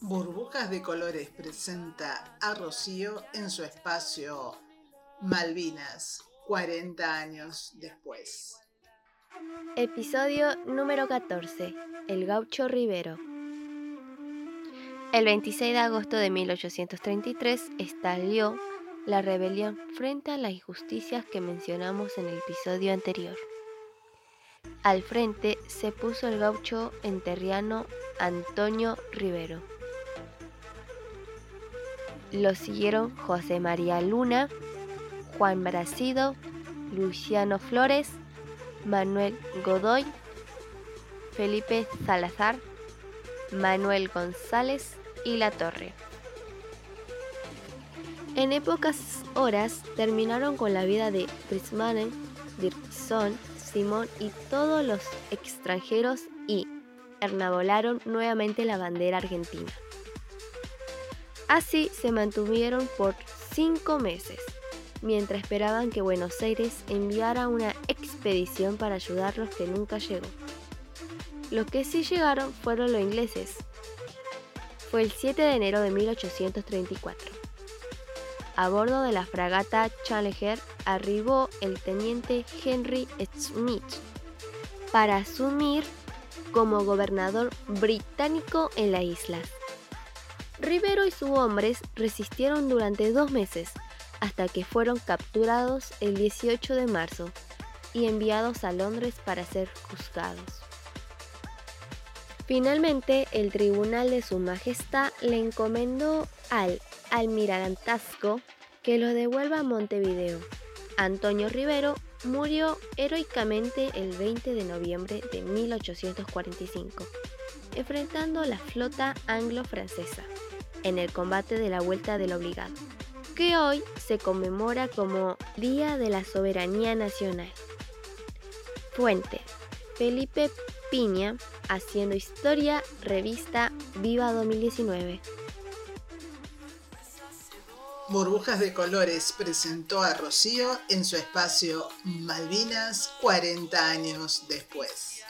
Burbujas de Colores presenta a Rocío en su espacio Malvinas, 40 años después. Episodio número 14. El gaucho Rivero. El 26 de agosto de 1833 estalló la rebelión frente a las injusticias que mencionamos en el episodio anterior. Al frente se puso el gaucho enterriano Antonio Rivero. Lo siguieron José María Luna, Juan Bracido, Luciano Flores, Manuel Godoy, Felipe Salazar, Manuel González y La Torre. En épocas horas terminaron con la vida de Prismanen, Dirkson, Simón y todos los extranjeros y ernabolaron nuevamente la bandera argentina. Así se mantuvieron por cinco meses, mientras esperaban que Buenos Aires enviara una expedición para ayudarlos que nunca llegó. Los que sí llegaron fueron los ingleses. Fue el 7 de enero de 1834. A bordo de la fragata Challenger arribó el teniente Henry Smith para asumir como gobernador británico en la isla. Rivero y sus hombres resistieron durante dos meses hasta que fueron capturados el 18 de marzo y enviados a Londres para ser juzgados. Finalmente, el tribunal de Su Majestad le encomendó al almirantazgo que los devuelva a Montevideo. Antonio Rivero murió heroicamente el 20 de noviembre de 1845, enfrentando la flota anglo-francesa en el combate de la Vuelta del Obligado, que hoy se conmemora como Día de la Soberanía Nacional. Fuente, Felipe Piña, Haciendo Historia, revista Viva 2019. Burbujas de Colores presentó a Rocío en su espacio Malvinas 40 años después.